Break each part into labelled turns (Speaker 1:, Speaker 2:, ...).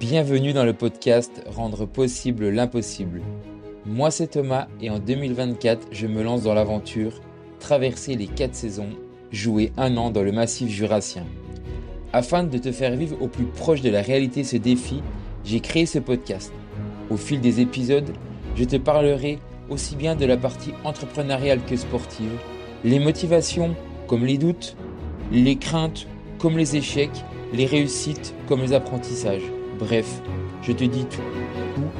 Speaker 1: Bienvenue dans le podcast Rendre possible l'impossible. Moi c'est Thomas et en 2024 je me lance dans l'aventure, traverser les 4 saisons, jouer un an dans le massif jurassien. Afin de te faire vivre au plus proche de la réalité ce défi, j'ai créé ce podcast. Au fil des épisodes, je te parlerai aussi bien de la partie entrepreneuriale que sportive, les motivations comme les doutes, les craintes comme les échecs, les réussites comme les apprentissages. Bref, je te dis tout, tout,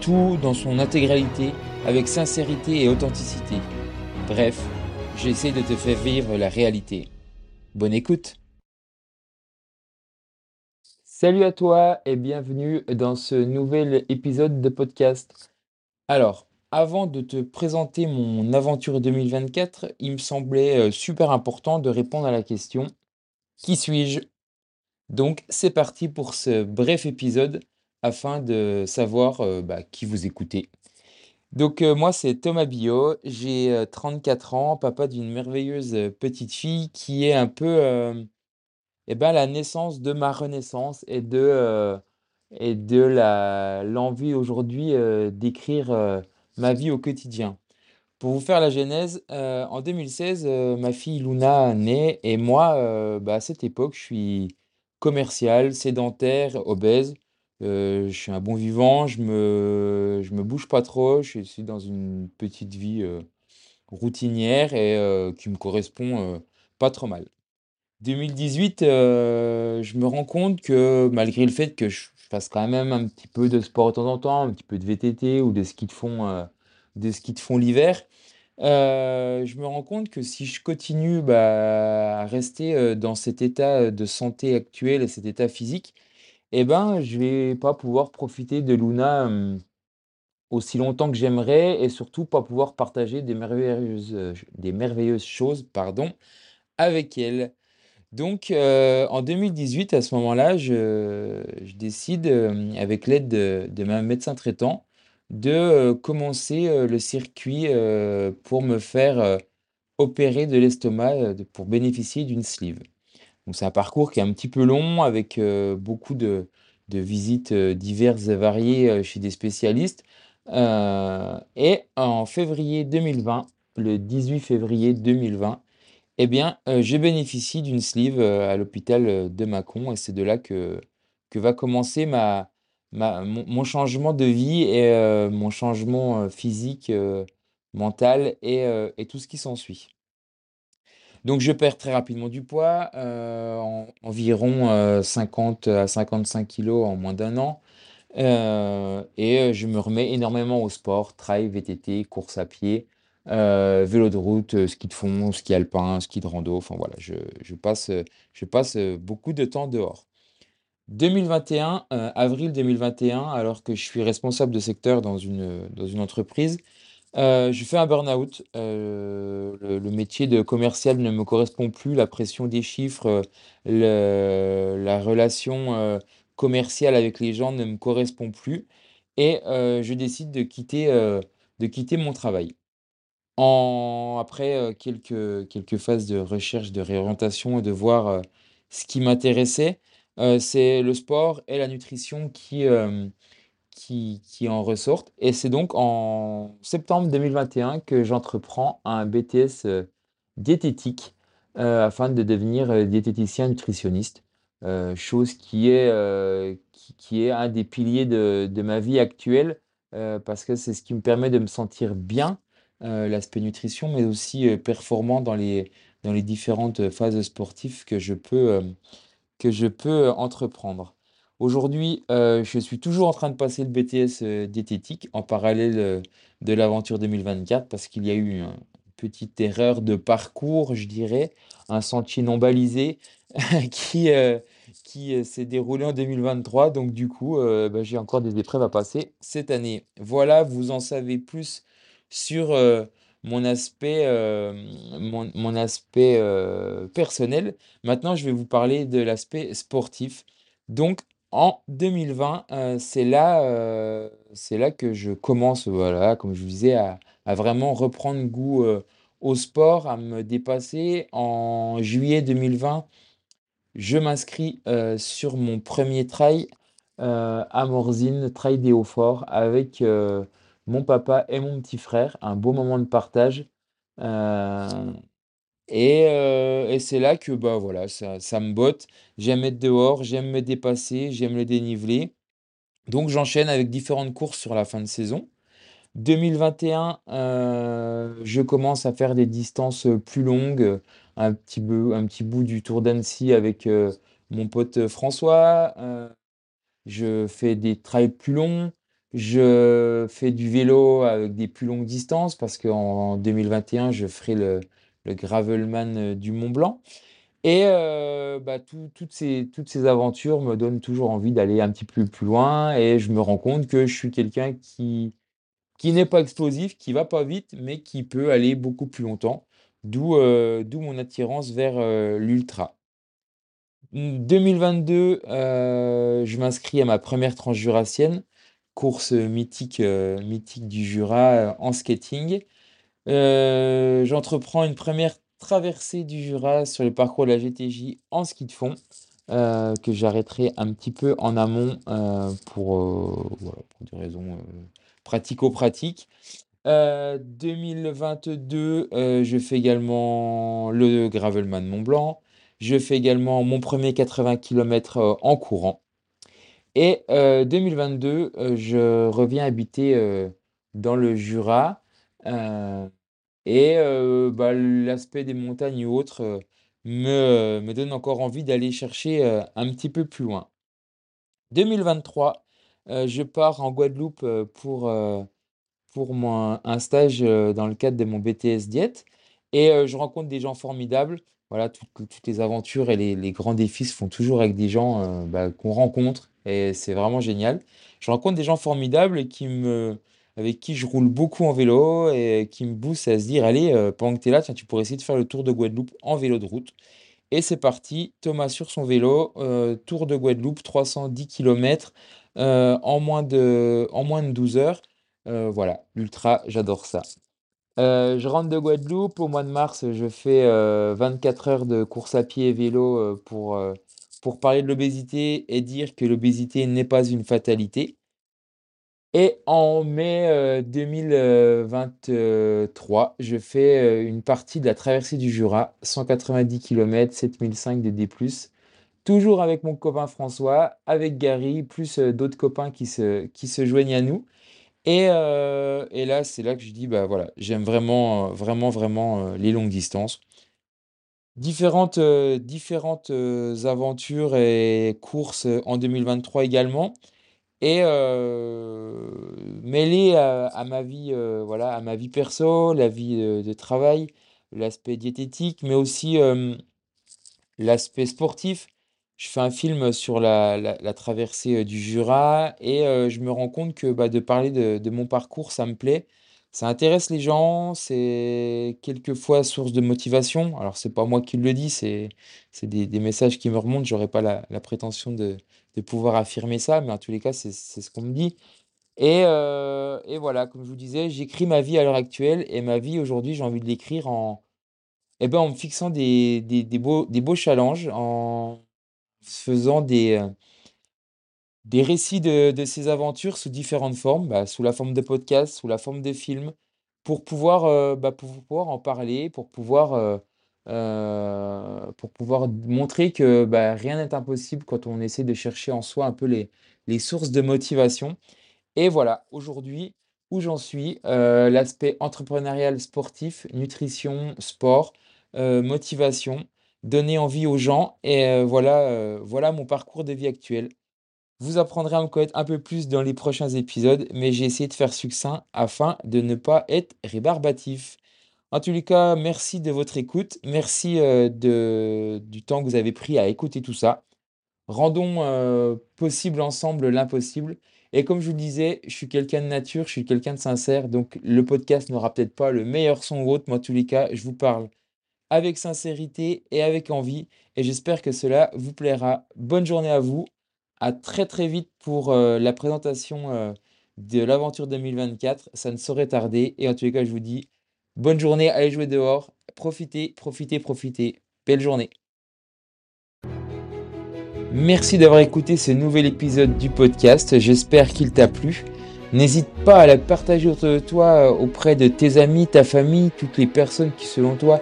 Speaker 1: tout dans son intégralité, avec sincérité et authenticité. Bref, j'essaie de te faire vivre la réalité. Bonne écoute Salut à toi et bienvenue dans ce nouvel épisode de podcast. Alors, avant de te présenter mon aventure 2024, il me semblait euh, super important de répondre à la question Qui suis-je? Donc c'est parti pour ce bref épisode afin de savoir euh, bah, qui vous écoutez. Donc euh, moi c'est Thomas Bio, j'ai 34 ans, papa d'une merveilleuse petite fille qui est un peu eh ben, la naissance de ma renaissance et de, et de l'envie aujourd'hui d'écrire ma vie au quotidien. Pour vous faire la genèse, euh, en 2016, euh, ma fille Luna naît et moi, euh, bah, à cette époque, je suis commercial, sédentaire, obèse. je suis un bon vivant, je me, je me bouge pas trop, je suis dans une petite vie routinière et qui me correspond pas trop mal. 2018, je me rends compte que malgré le fait que je fasse quand même un petit peu de sport de temps en temps, un petit peu de VTT ou des skis de fond, euh, des skis de fond l'hiver. Euh, je me rends compte que si je continue bah, à rester euh, dans cet état de santé actuel et cet état physique, eh ben, je vais pas pouvoir profiter de Luna aussi longtemps que j'aimerais et surtout pas pouvoir partager des merveilleuses, des merveilleuses choses pardon, avec elle. Donc, euh, en 2018, à ce moment-là, je, décide, euh, avec l'aide de, de ma médecin traitant, de commencer le circuit pour me faire opérer de l'estomac pour bénéficier d'une sleeve. Donc, c'est un parcours qui est un petit peu long, avec beaucoup de, de visites diverses et variées chez des spécialistes. et en février 2020, le 18 février 2020, eh bien, je bénéficie d'une sleeve, à l'hôpital, de Mâcon et c'est de là que que va commencer ma ma mon changement de vie et heu, mon changement, heu, physique, heu, mental et et tout ce qui s'ensuit. Donc je perds très rapidement du poids, environ, heu, 50 à 55 kilos en moins d'un an, et je me remets énormément au sport, trail, VTT, course à pied, vélo de route, ski de fond, ski alpin, ski de rando, enfin voilà, je je passe, je passe, beaucoup de temps dehors. 2021, heu, avril 2021, alors que je suis responsable de secteur dans une, dans une entreprise, heu, je fais un burn-out. Heu, le métier de commercial ne me correspond plus, la pression des chiffres, la relation, commerciale avec les gens ne me correspond plus et je décide de quitter, de quitter mon travail. Après, quelques quelques phases de recherche, de réorientation et de voir, ce qui m'intéressait, heu, c'est le sport et la nutrition qui, hem, qui qui en ressortent. Et c'est donc en septembre 2021 que j'entreprends un BTS, heu, diététique, afin de devenir, diététicien nutritionniste, chose qui est, qui qui est un des piliers de de ma vie actuelle, parce que c'est ce qui me permet de me sentir bien l'aspect nutrition, mais aussi, performant dans les dans les différentes, phases sportives que je peux, que je peux, entreprendre. Aujourd'hui, je suis toujours en train de passer le BTS, heu, diététique en parallèle, de l'aventure 2024 parce qu'il y a eu une petite erreur de parcours, je dirais, un sentier non balisé qui, qui, s'est déroulé en 2023 donc du coup, bah, j'ai encore des épreuves à passer cette année. Voilà, vous en savez plus sur, mon aspect, hem, mon mon aspect, heu, personnel. Maintenant, je vais vous parler de l'aspect sportif. Donc en 2020, heu, c'est là, c'est là que je commence, voilà, comme je vous disais, à à vraiment reprendre goût, au sport, à me dépasser. En juillet 2020, je m'inscris, sur mon premier trail, euh, à Morzine, Trail des Hauts-Forts, avec euh, mon papa et mon petit frère. Un beau moment de partage. Euh, et, euh, et c'est là que bah voilà, ça, ça me botte. J'aime être dehors, j'aime me dépasser, j'aime le dénivelé. Donc j'enchaîne avec différentes courses sur la fin de saison. 2021, euh, je commence à faire des distances plus longues, un petit bout, un petit bout du Tour d'Annecy avec mon pote François. je fais des trails plus longs. Je fais du vélo avec des plus longues distances parce qu'en 2021, je ferai le, Gravelman euh, du Mont Blanc. Et euh, bah, tout- toutes ces, aventures me donnent toujours envie d'aller un petit peu plus loin et je me rends compte que je suis quelqu'un qui, qui n'est pas explosif, qui va pas vite, mais qui peut aller beaucoup plus longtemps. D'où euh, mon attirance vers l'ultra. 2022, euh, je m'inscris à ma première transjurassienne, course mythique, euh, mythique du Jura euh, en skating. Euh, j'entreprends une première traversée du Jura sur le parcours de la GTJ en ski de fond, que j'arrêterai un petit peu en amont pour, des raisons pratico-pratiques. Euh, 2022, euh, je fais également le Gravelman Mont Blanc. Je fais également mon premier 80 km en courant. Et euh, 2022, euh, je reviens habiter euh, dans le Jura. euh, et euh, bah, l'aspect des montagnes ou autres euh, me, me donne encore envie d'aller chercher euh, un petit peu plus loin. 2023, euh, je pars en Guadeloupe euh, pour, euh, pour mon- un stage euh, dans le cadre de mon BTS Diète. Et euh, je rencontre des gens formidables. Voilà, toutes, les aventures et les, grands défis se font toujours avec des gens euh, bah, qu'on rencontre. Et c'est vraiment génial. Je rencontre des gens formidables qui me, avec qui je roule beaucoup en vélo et qui me poussent à se dire, allez, euh, pendant que tu es là, tiens, tu pourrais essayer de faire le tour de Guadeloupe en vélo de route. Et c'est parti, Thomas sur son vélo, euh, tour de Guadeloupe, 310 km en moins de, en moins de 12 heures. Euh, voilà, l'ultra, j'adore ça. Euh, je rentre de Guadeloupe, au mois de mars, je fais euh, 24 heures de course à pied et vélo euh, pour, euh, pour parler de l'obésité et dire que l'obésité n'est pas une fatalité. Et en mai euh, 2023, je fais euh, une partie de la traversée du Jura, 190 km, 7005 de D+, toujours avec mon copain François, avec Gary, plus euh, d'autres copains qui se, qui se joignent à nous. Et, euh, et là, c'est là que je dis, bah voilà, j'aime vraiment, euh, vraiment, vraiment euh, les longues distances. Différentes, euh, différentes euh, aventures et courses euh, en 2023 également. Et euh, mêlées à, ma vie, voilà, à ma vie perso, la vie de travail, l'aspect diététique, mais aussi L'aspect sportif, je fais un film sur la, la- traversée du Jura et je me rends compte que bah, de parler de, de mon parcours, ça me plaît. Ça intéresse les gens, c'est quelquefois source de motivation. Alors, c'est pas moi qui le dis, c'est des, des messages qui me remontent. J'aurais pas la, la prétention de, de pouvoir affirmer ça, mais en tous les cas, c'est c'est ce qu'on me dit. Et, euh, et voilà, comme je vous disais, j'écris ma vie à l'heure actuelle et ma vie aujourd'hui, j'ai envie de l'écrire en, eh ben, en me fixant des, des, des beaux, des beaux challenges, en faisant des, euh, des récits de, de ces aventures sous différentes formes, bah, sous la forme de podcast, sous la forme de film, pour pouvoir, euh, bah, pour pouvoir en parler, pour pouvoir, euh, euh, pour pouvoir montrer que bah, rien n'est impossible quand on essaie de chercher en soi un peu les, les sources de motivation. Et voilà, aujourd'hui, où j'en suis, l'aspect entrepreneurial, sportif, nutrition, sport, motivation, donner envie aux gens. Et voilà, voilà mon parcours de vie actuel. Vous apprendrez à me connaître un peu plus dans les prochains épisodes, mais j'ai essayé de faire succinct afin de ne pas être rébarbatif. En tous les cas, merci de votre écoute. Merci euh, du temps que vous avez pris à écouter tout ça. Rendons euh, possible ensemble l'impossible. Et comme je vous le disais, je suis quelqu'un de nature, je suis quelqu'un de sincère, donc le podcast n'aura peut-être pas le meilleur son ou autre, mais en tous les cas, je vous parle avec sincérité et avec envie, et j'espère que cela vous plaira. Bonne journée à vous, à très très vite pour euh, la présentation euh, de l'aventure 2024, ça ne saurait tarder, et en tous les cas, je vous dis bonne journée, allez jouer dehors, profitez, profitez, profitez, belle journée. Merci d'avoir écouté ce nouvel épisode du podcast, j'espère qu'il t'a plu. N'hésite pas à la partager autour de toi euh, auprès de tes amis, ta famille, toutes les personnes qui selon toi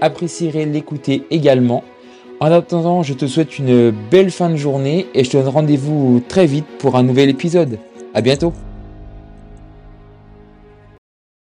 Speaker 1: apprécieraient l'écouter également. En attendant, je te souhaite une belle fin de journée et je te donne rendez-vous très vite pour un nouvel épisode. À bientôt